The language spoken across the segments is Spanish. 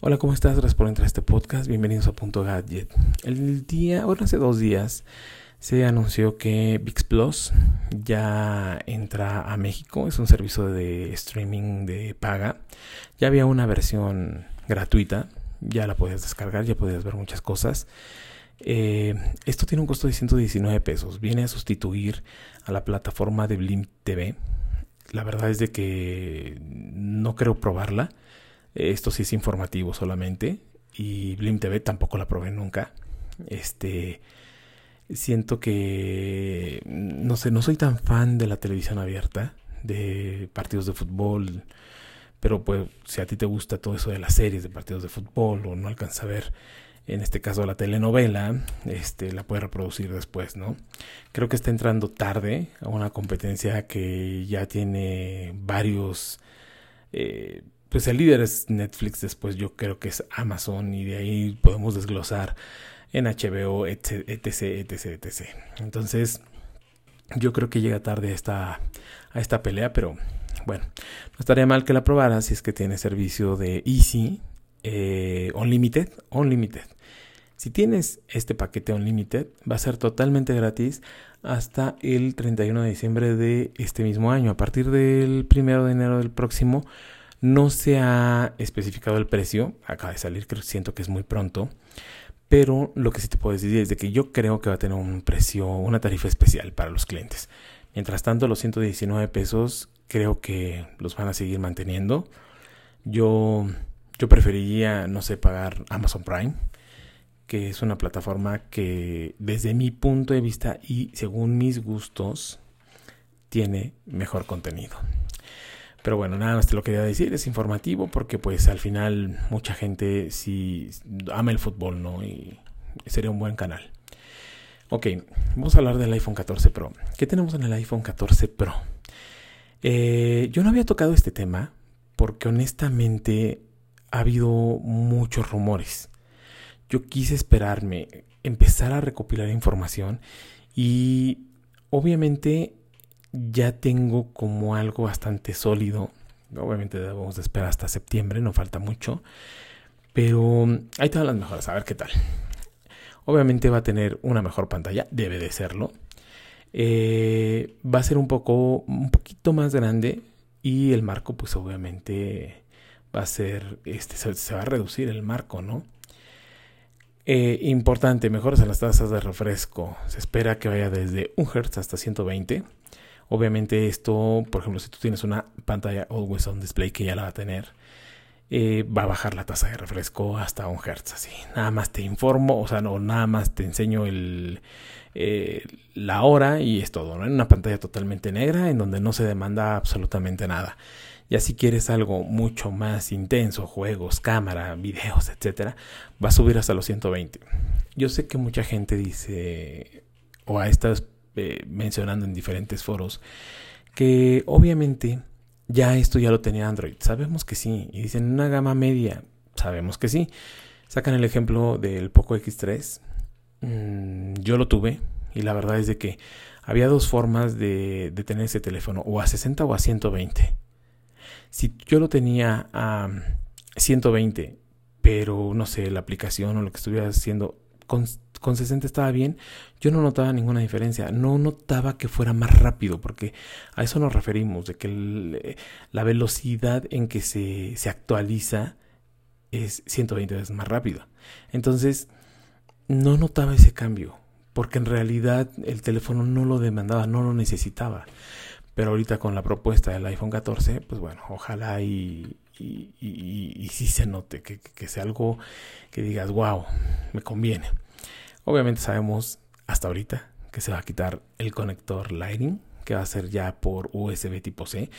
Hola, ¿cómo estás? Gracias por entrar a este podcast. Bienvenidos a Punto Gadget. El día, bueno, hace dos días se anunció que VIX Plus ya entra a México. Es un servicio de streaming de paga. Ya había una versión gratuita. Ya la podías descargar, ya podías ver muchas cosas. Eh, esto tiene un costo de 119 pesos. Viene a sustituir a la plataforma de Blim TV. La verdad es de que no creo probarla esto sí es informativo solamente. Y Blim TV tampoco la probé nunca. Este. Siento que. No sé, no soy tan fan de la televisión abierta. De partidos de fútbol. Pero pues, si a ti te gusta todo eso de las series de partidos de fútbol. O no alcanza a ver. En este caso la telenovela. Este. La puedes reproducir después, ¿no? Creo que está entrando tarde. A una competencia que ya tiene varios. Eh, pues el líder es Netflix, después yo creo que es Amazon y de ahí podemos desglosar en HBO, etc, etc, etc. Entonces, yo creo que llega tarde a esta, a esta pelea, pero bueno, no estaría mal que la probara si es que tiene servicio de Easy, eh, Unlimited, Unlimited. Si tienes este paquete Unlimited, va a ser totalmente gratis hasta el 31 de diciembre de este mismo año. A partir del 1 de enero del próximo, no se ha especificado el precio, acaba de salir, creo, siento que es muy pronto. Pero lo que sí te puedo decir es de que yo creo que va a tener un precio, una tarifa especial para los clientes. Mientras tanto, los 119 pesos creo que los van a seguir manteniendo. Yo, yo preferiría, no sé, pagar Amazon Prime, que es una plataforma que desde mi punto de vista y según mis gustos tiene mejor contenido. Pero bueno, nada más te lo quería decir, es informativo porque pues al final mucha gente sí ama el fútbol, ¿no? Y sería un buen canal. Ok, vamos a hablar del iPhone 14 Pro. ¿Qué tenemos en el iPhone 14 Pro? Eh, yo no había tocado este tema porque honestamente ha habido muchos rumores. Yo quise esperarme, empezar a recopilar información y obviamente ya tengo como algo bastante sólido. Obviamente debemos de esperar hasta septiembre, no falta mucho. Pero ahí te las mejoras, a ver qué tal. Obviamente va a tener una mejor pantalla, debe de serlo. Eh, va a ser un poco, un poquito más grande y el marco, pues obviamente va a ser, este, se, va a reducir el marco, ¿no? Eh, importante, mejoras en las tasas de refresco. Se espera que vaya desde 1 Hz hasta 120. Obviamente esto, por ejemplo, si tú tienes una pantalla Always On Display que ya la va a tener, eh, va a bajar la tasa de refresco hasta un Hz. Así, nada más te informo, o sea, no, nada más te enseño el, eh, la hora y es todo, ¿no? En una pantalla totalmente negra en donde no se demanda absolutamente nada. Ya si quieres algo mucho más intenso, juegos, cámara, videos, etcétera, va a subir hasta los 120. Yo sé que mucha gente dice, o a estas eh, mencionando en diferentes foros, que obviamente ya esto ya lo tenía Android. Sabemos que sí. Y dicen una gama media. Sabemos que sí. Sacan el ejemplo del Poco X3. Mm, yo lo tuve. Y la verdad es de que había dos formas de, de, tener ese teléfono. O a 60 o a 120. Si yo lo tenía a 120. Pero no sé, la aplicación o lo que estuviera haciendo con, con 60 estaba bien, yo no notaba ninguna diferencia, no notaba que fuera más rápido, porque a eso nos referimos, de que la velocidad en que se, se actualiza es 120 veces más rápido. Entonces, no notaba ese cambio, porque en realidad el teléfono no lo demandaba, no lo necesitaba. Pero ahorita con la propuesta del iPhone 14, pues bueno, ojalá y, y, y, sí se note, que, que, sea algo que digas, wow, me conviene. Obviamente sabemos hasta ahorita que se va a quitar el conector Lightning, que va a ser ya por USB tipo C.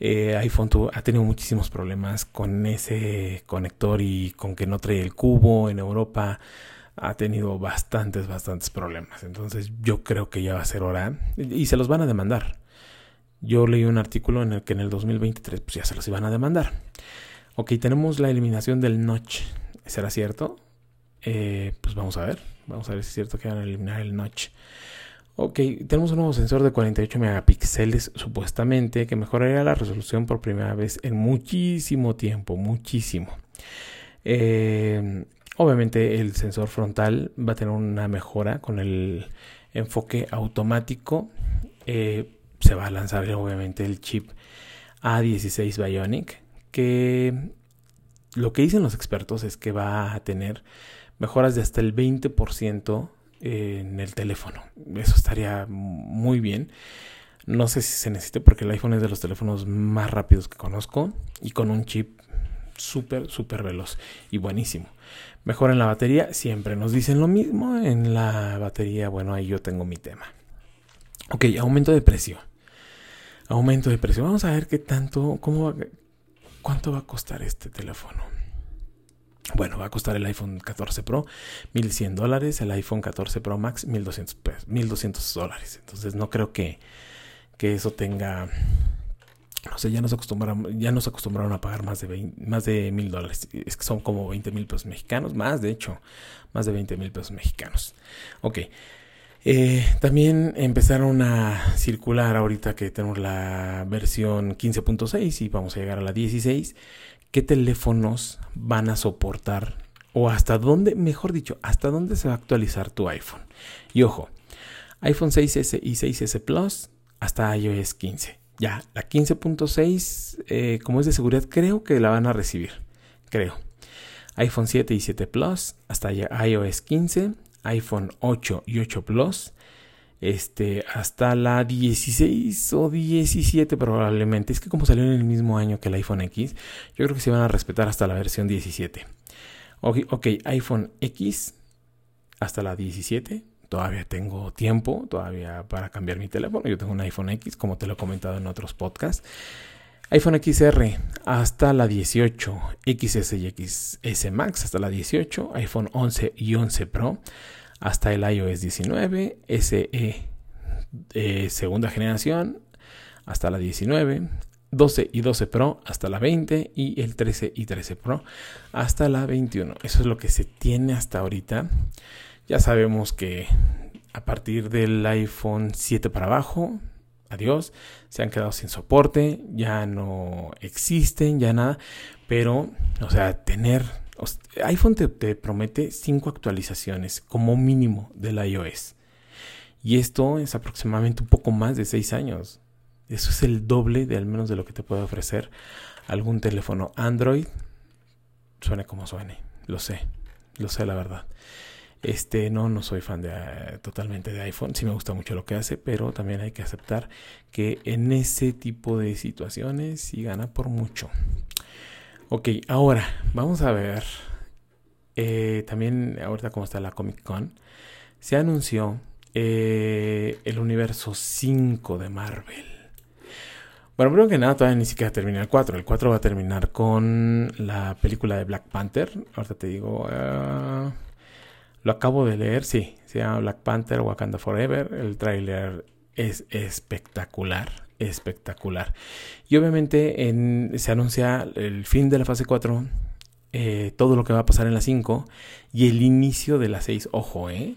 Eh, iPhone ha tenido muchísimos problemas con ese conector y con que no trae el cubo en Europa. Ha tenido bastantes, bastantes problemas. Entonces yo creo que ya va a ser hora y se los van a demandar. Yo leí un artículo en el que en el 2023 pues ya se los iban a demandar. Ok, tenemos la eliminación del notch. ¿Será cierto? Eh, pues vamos a ver. Vamos a ver si es cierto que van a eliminar el notch. Ok, tenemos un nuevo sensor de 48 megapíxeles supuestamente que mejoraría la resolución por primera vez en muchísimo tiempo, muchísimo. Eh, obviamente el sensor frontal va a tener una mejora con el enfoque automático. Eh, se va a lanzar obviamente el chip A16 Bionic que lo que dicen los expertos es que va a tener mejoras de hasta el 20% en el teléfono. Eso estaría muy bien. No sé si se necesite porque el iPhone es de los teléfonos más rápidos que conozco y con un chip súper, súper veloz y buenísimo. Mejor en la batería, siempre nos dicen lo mismo. En la batería, bueno, ahí yo tengo mi tema. Ok, aumento de precio. Aumento de precio. Vamos a ver qué tanto, cómo, cuánto va a costar este teléfono. Bueno, va a costar el iPhone 14 Pro 1100 dólares, el iPhone 14 Pro Max 1200, 1200 dólares. Entonces no creo que, que eso tenga no sé, ya nos acostumbraron, ya nos acostumbraron a pagar más de 20, más de mil dólares. Es que son como 20 mil pesos mexicanos, más de hecho, más de 20 mil pesos mexicanos. Ok. Eh, también empezaron a circular ahorita que tenemos la versión 15.6 y vamos a llegar a la 16. ¿Qué teléfonos van a soportar? O hasta dónde, mejor dicho, hasta dónde se va a actualizar tu iPhone. Y ojo, iPhone 6S y 6S Plus hasta iOS 15 ya, la 15.6, eh, como es de seguridad, creo que la van a recibir. Creo. iPhone 7 y 7 Plus, hasta iOS 15, iPhone 8 y 8 Plus, este, hasta la 16 o 17 probablemente. Es que como salió en el mismo año que el iPhone X, yo creo que se van a respetar hasta la versión 17. Ok, okay iPhone X hasta la 17 todavía tengo tiempo todavía para cambiar mi teléfono. Yo tengo un iPhone X, como te lo he comentado en otros podcasts. iPhone XR hasta la 18, XS y XS Max hasta la 18, iPhone 11 y 11 Pro hasta el iOS 19, SE eh, segunda generación hasta la 19, 12 y 12 Pro hasta la 20 y el 13 y 13 Pro hasta la 21. Eso es lo que se tiene hasta ahorita. Ya sabemos que a partir del iPhone 7 para abajo, adiós, se han quedado sin soporte, ya no existen, ya nada. Pero, o sea, tener... iPhone te, promete 5 actualizaciones como mínimo del iOS. Y esto es aproximadamente un poco más de 6 años. Eso es el doble de al menos de lo que te puede ofrecer algún teléfono Android. Suene como suene, lo sé, lo sé la verdad. Este, no, no soy fan de, eh, totalmente de iPhone. Sí me gusta mucho lo que hace, pero también hay que aceptar que en ese tipo de situaciones sí gana por mucho. Ok, ahora vamos a ver. Eh, también ahorita como está la Comic Con, se anunció eh, el universo 5 de Marvel. Bueno, primero que nada, todavía ni siquiera termina el 4. El 4 va a terminar con la película de Black Panther. Ahorita te digo. Ah, lo acabo de leer, sí, se llama Black Panther Wakanda Forever. El tráiler es espectacular, espectacular. Y obviamente se anuncia el fin de la fase 4, eh, todo lo que va a pasar en la 5 y el inicio de la 6. Ojo, ¿eh?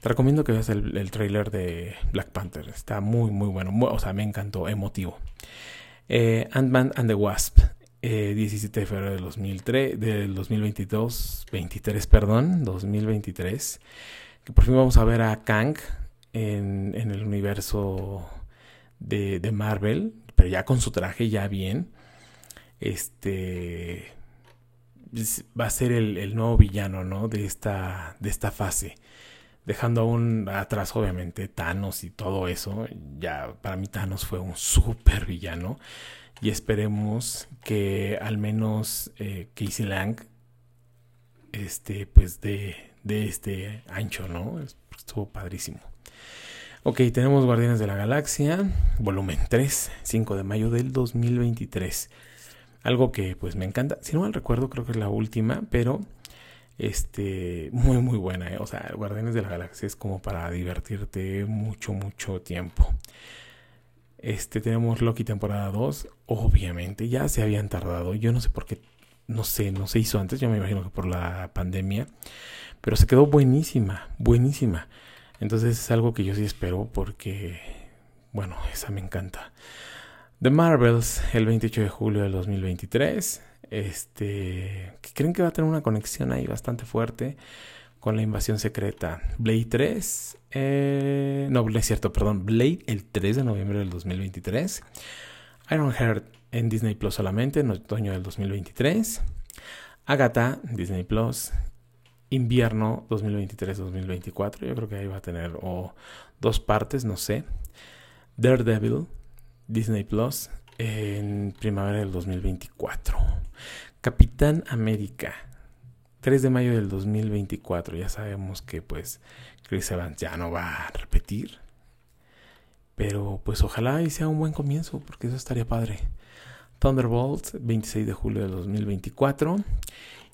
Te recomiendo que veas el, el tráiler de Black Panther. Está muy, muy bueno. o sea, me encantó, emotivo. Eh, Ant-Man and the Wasp. 17 eh, de febrero del, 2003, del 2022, 23, perdón, 2023, que por fin vamos a ver a Kang en, el universo de, Marvel, pero ya con su traje ya bien. Este va a ser el, nuevo villano, ¿no? De esta, de esta fase. Dejando aún atrás, obviamente, Thanos y todo eso. Ya para mí Thanos fue un super villano y esperemos que al menos eh, Casey Lang este pues de, de este ancho no estuvo padrísimo. Ok tenemos Guardianes de la Galaxia volumen 3 5 de mayo del 2023 algo que pues me encanta. Si no mal recuerdo creo que es la última pero este muy muy buena ¿eh? o sea Guardianes de la Galaxia es como para divertirte mucho mucho tiempo este, tenemos Loki temporada 2. Obviamente, ya se habían tardado. Yo no sé por qué, no sé, no se hizo antes. Yo me imagino que por la pandemia. Pero se quedó buenísima, buenísima. Entonces es algo que yo sí espero porque, bueno, esa me encanta. The Marvels, el 28 de julio del 2023. este, creen que va a tener una conexión ahí bastante fuerte con la invasión secreta. Blade 3, eh, no, es cierto, perdón, Blade el 3 de noviembre del 2023. Ironheart en Disney Plus solamente en otoño del 2023. Agatha, Disney Plus, invierno 2023-2024. Yo creo que ahí va a tener o dos partes, no sé. Daredevil, Disney Plus, en primavera del 2024. Capitán América, 3 de mayo del 2024. Ya sabemos que pues Chris Evans ya no va a repetir. Pero pues ojalá y sea un buen comienzo, porque eso estaría padre. Thunderbolt, 26 de julio del 2024.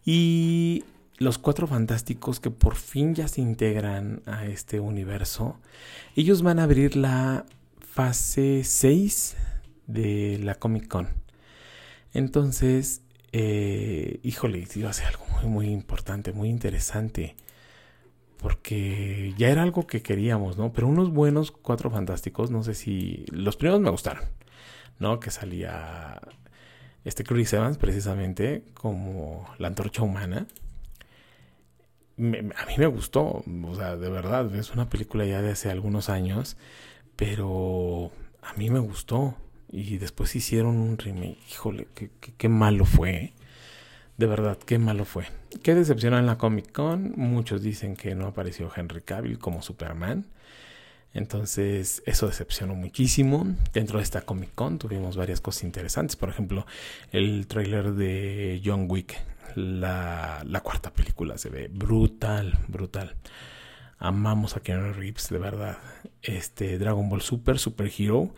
Y los cuatro fantásticos que por fin ya se integran a este universo. Ellos van a abrir la fase 6 de la Comic Con. Entonces, eh, híjole, iba a ser algo muy, muy importante, muy interesante. Porque ya era algo que queríamos, ¿no? Pero unos buenos cuatro fantásticos, no sé si. Los primeros me gustaron, ¿no? Que salía este Chris Evans, precisamente, como la antorcha humana. a mí me gustó, o sea, de verdad, es una película ya de hace algunos años, pero a mí me gustó. Y después hicieron un remake. Híjole, qué, malo fue. ¿eh? De verdad, qué malo fue. Qué decepcionó en la Comic Con. Muchos dicen que no apareció Henry Cavill como Superman. Entonces, eso decepcionó muchísimo. Dentro de esta Comic Con tuvimos varias cosas interesantes. Por ejemplo, el trailer de John Wick. La, la cuarta película se ve brutal, brutal. Amamos a Keanu Reeves, de verdad. Este Dragon Ball Super, Super Hero.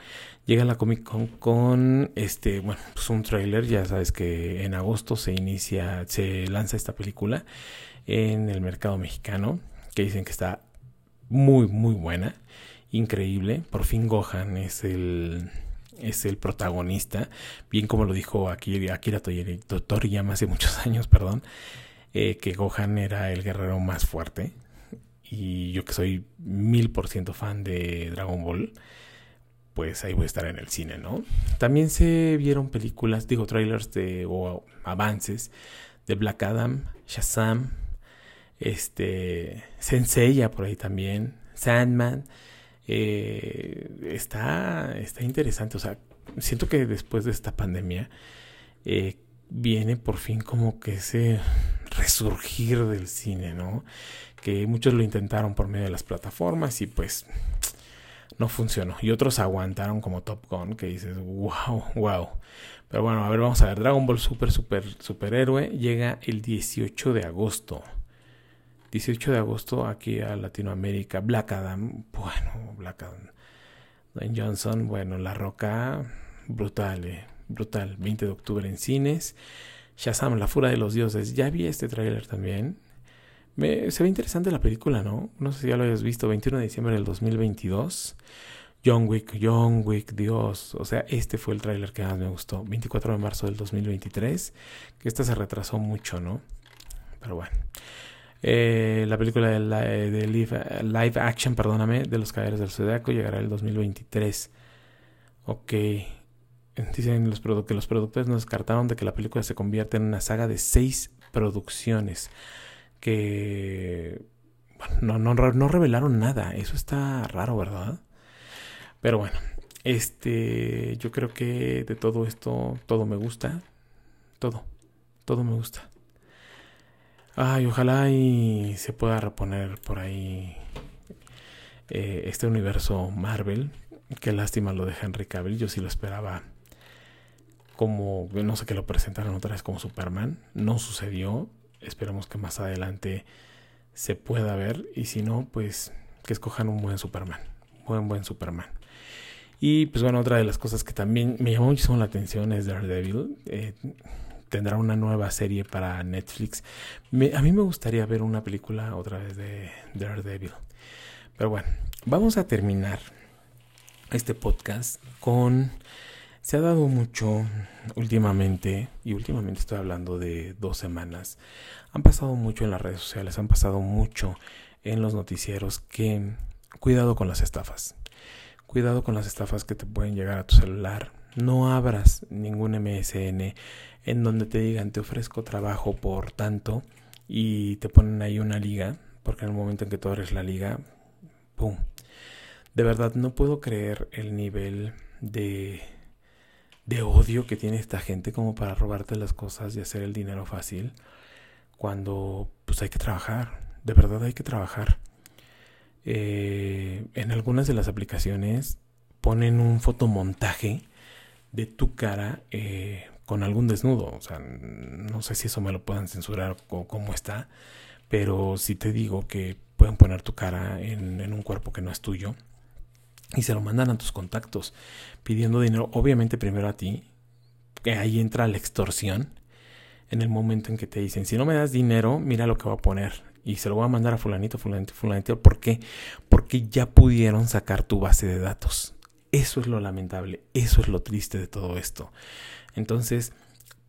Llega a la Comic Con con este, bueno, pues un trailer. Ya sabes que en agosto se inicia, se lanza esta película en el mercado mexicano. Que dicen que está muy, muy buena. Increíble. Por fin Gohan es el es el protagonista, bien como lo dijo Akira, Akira Toriyama hace muchos años, perdón, eh, que Gohan era el guerrero más fuerte, y yo que soy mil por ciento fan de Dragon Ball, pues ahí voy a estar en el cine, ¿no? También se vieron películas, digo, trailers de, o avances de Black Adam, Shazam, este, Senseiya por ahí también, Sandman. Eh, está, está interesante, o sea, siento que después de esta pandemia eh, viene por fin como que ese resurgir del cine, ¿no? Que muchos lo intentaron por medio de las plataformas y pues no funcionó. Y otros aguantaron como Top Gun, que dices, wow, wow. Pero bueno, a ver, vamos a ver. Dragon Ball Super Super Superhéroe llega el 18 de agosto. 18 de agosto aquí a Latinoamérica. Black Adam, bueno, Black Adam. Dwayne Johnson, bueno, La Roca, brutal, eh, brutal. 20 de octubre en cines. Shazam, La Fura de los Dioses. Ya vi este tráiler también se ve interesante la película, ¿no? No sé si ya lo hayas visto, 21 de diciembre del 2022. John Wick, John Wick, Dios. O sea, este fue el tráiler que más me gustó. 24 de marzo del 2023. Que esta se retrasó mucho, ¿no? Pero bueno. Eh, la película de, de live, action, perdóname, de los Caballeros del Zodiaco llegará el 2023. Ok. Dicen los que los productores nos descartaron de que la película se convierta en una saga de seis producciones que no, no, no revelaron nada. Eso está raro, ¿verdad? Pero bueno, este, yo creo que de todo esto, todo me gusta. Todo, todo me gusta. Ay, ojalá y se pueda reponer por ahí eh, este universo Marvel. Qué lástima lo de Henry Cavill. Yo sí lo esperaba como, no sé, que lo presentaran otra vez como Superman. No sucedió esperamos que más adelante se pueda ver y si no, pues que escojan un buen Superman, buen buen Superman. Y pues bueno, otra de las cosas que también me llamó muchísimo la atención es Daredevil. Eh, tendrá una nueva serie para Netflix. a mí me gustaría ver una película otra vez de Daredevil. Pero bueno, vamos a terminar este podcast con se ha dado mucho últimamente, y últimamente estoy hablando de dos semanas, han pasado mucho en las redes sociales, han pasado mucho en los noticieros que cuidado con las estafas. Cuidado con las estafas que te pueden llegar a tu celular No abras ningún MSN en donde te digan te ofrezco trabajo por tanto y te ponen ahí una liga, porque en el momento en que tú abres la liga, ¡pum! De verdad no puedo creer el nivel de, de odio que tiene esta gente como para robarte las cosas y hacer el dinero fácil cuando pues hay que trabajar, de verdad hay que trabajar. Eh, en algunas de las aplicaciones ponen un fotomontaje de tu cara eh, con algún desnudo. O sea, no sé si eso me lo puedan censurar o cómo está, pero si te digo que pueden poner tu cara en un cuerpo que no es tuyo y se lo mandan a tus contactos pidiendo dinero, obviamente primero a ti, que ahí entra la extorsión en el momento en que te dicen, si no me das dinero, mira lo que va a poner. Y se lo voy a mandar a fulanito, fulanito, fulanito. ¿Por qué? Porque ya pudieron sacar tu base de datos. Eso es lo lamentable, eso es lo triste de todo esto. Entonces,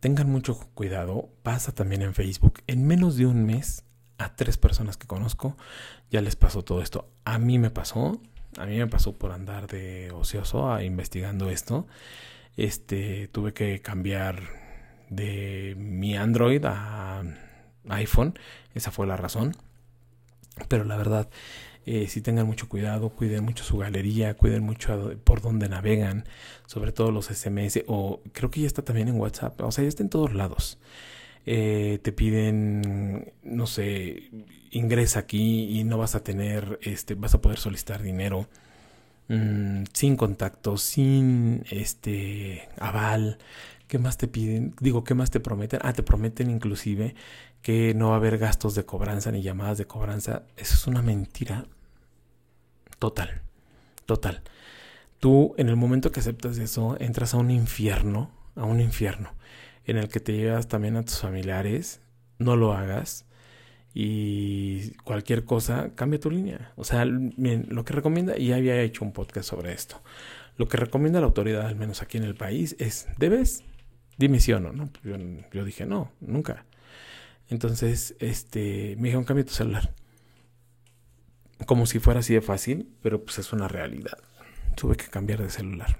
tengan mucho cuidado. Pasa también en Facebook. En menos de un mes, a tres personas que conozco, ya les pasó todo esto. A mí me pasó, a mí me pasó por andar de ocioso a investigando esto. Este, tuve que cambiar de mi Android a iPhone. Esa fue la razón. Pero la verdad, eh, si tengan mucho cuidado, cuiden mucho su galería, cuiden mucho por dónde navegan, sobre todo los SMS, o creo que ya está también en WhatsApp, o sea, ya está en todos lados. Eh, te piden, no sé, ingresa aquí y no vas a tener, este, vas a poder solicitar dinero mm, sin contacto, sin este aval. ¿Qué más te piden? Digo, ¿qué más te prometen? Ah, te prometen inclusive que no va a haber gastos de cobranza ni llamadas de cobranza. Eso es una mentira total, total. Tú en el momento que aceptas eso, entras a un infierno, a un infierno, en el que te llevas también a tus familiares, no lo hagas y cualquier cosa, cambia tu línea. O sea, lo que recomienda, y ya había hecho un podcast sobre esto, lo que recomienda la autoridad, al menos aquí en el país, es, ¿debes? Dime sí o no, ¿no? Yo, yo dije, no, nunca. Entonces, este, me dijeron, cambia tu celular. Como si fuera así de fácil, pero pues es una realidad. Tuve que cambiar de celular.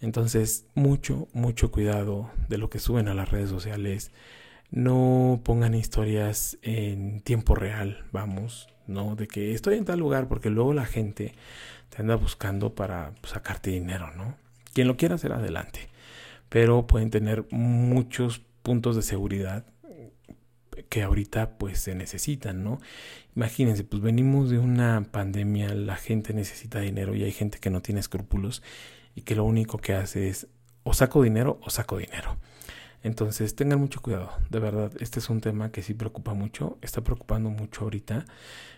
Entonces, mucho, mucho cuidado de lo que suben a las redes sociales. No pongan historias en tiempo real, vamos, ¿no? De que estoy en tal lugar, porque luego la gente te anda buscando para pues, sacarte dinero, ¿no? Quien lo quiera hacer adelante. Pero pueden tener muchos puntos de seguridad que ahorita pues se necesitan, ¿no? Imagínense, pues venimos de una pandemia, la gente necesita dinero y hay gente que no tiene escrúpulos y que lo único que hace es o saco dinero o saco dinero. Entonces tengan mucho cuidado, de verdad, este es un tema que sí preocupa mucho, está preocupando mucho ahorita.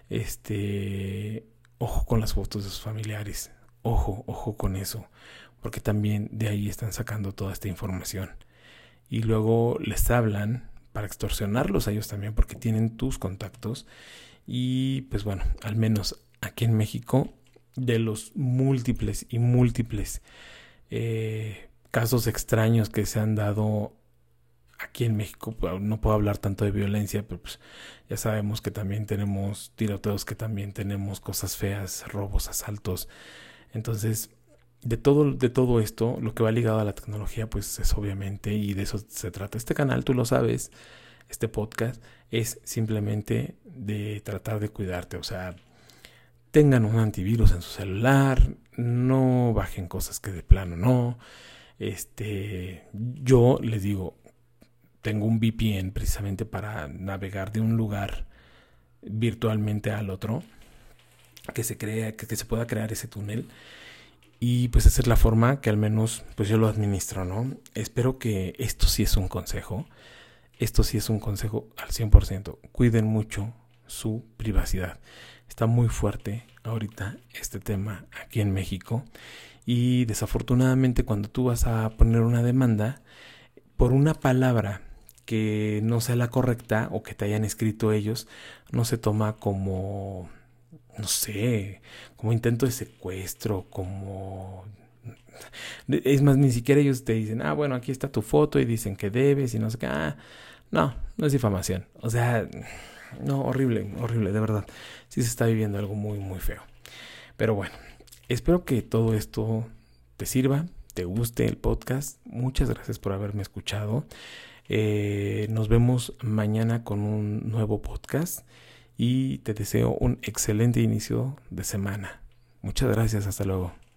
Este, ojo con las fotos de sus familiares, ojo, ojo con eso, porque también de ahí están sacando toda esta información. Y luego les hablan para extorsionarlos a ellos también porque tienen tus contactos y pues bueno, al menos aquí en México de los múltiples y múltiples eh, casos extraños que se han dado aquí en México, no puedo hablar tanto de violencia, pero pues ya sabemos que también tenemos tiroteos, que también tenemos cosas feas, robos, asaltos. Entonces, de todo, de todo esto, lo que va ligado a la tecnología, pues es obviamente, y de eso se trata este canal, tú lo sabes, este podcast, es simplemente de tratar de cuidarte, o sea, tengan un antivirus en su celular, no bajen cosas que de plano no. Este, yo les digo, tengo un VPN precisamente para navegar de un lugar virtualmente al otro, que se crea, que se pueda crear ese túnel y pues es la forma que al menos pues yo lo administro, ¿no? Espero que esto sí es un consejo. Esto sí es un consejo al 100%. Cuiden mucho su privacidad. Está muy fuerte ahorita este tema aquí en México. Y desafortunadamente cuando tú vas a poner una demanda por una palabra que no sea la correcta o que te hayan escrito ellos, no se toma como no sé, como intento de secuestro, como... Es más, ni siquiera ellos te dicen, ah, bueno, aquí está tu foto y dicen que debes y no sé qué. Ah, no, no es difamación. O sea, no, horrible, horrible, de verdad. Sí se está viviendo algo muy, muy feo. Pero bueno, espero que todo esto te sirva, te guste el podcast. Muchas gracias por haberme escuchado. Eh, nos vemos mañana con un nuevo podcast y te deseo un excelente inicio de semana. Muchas gracias, hasta luego.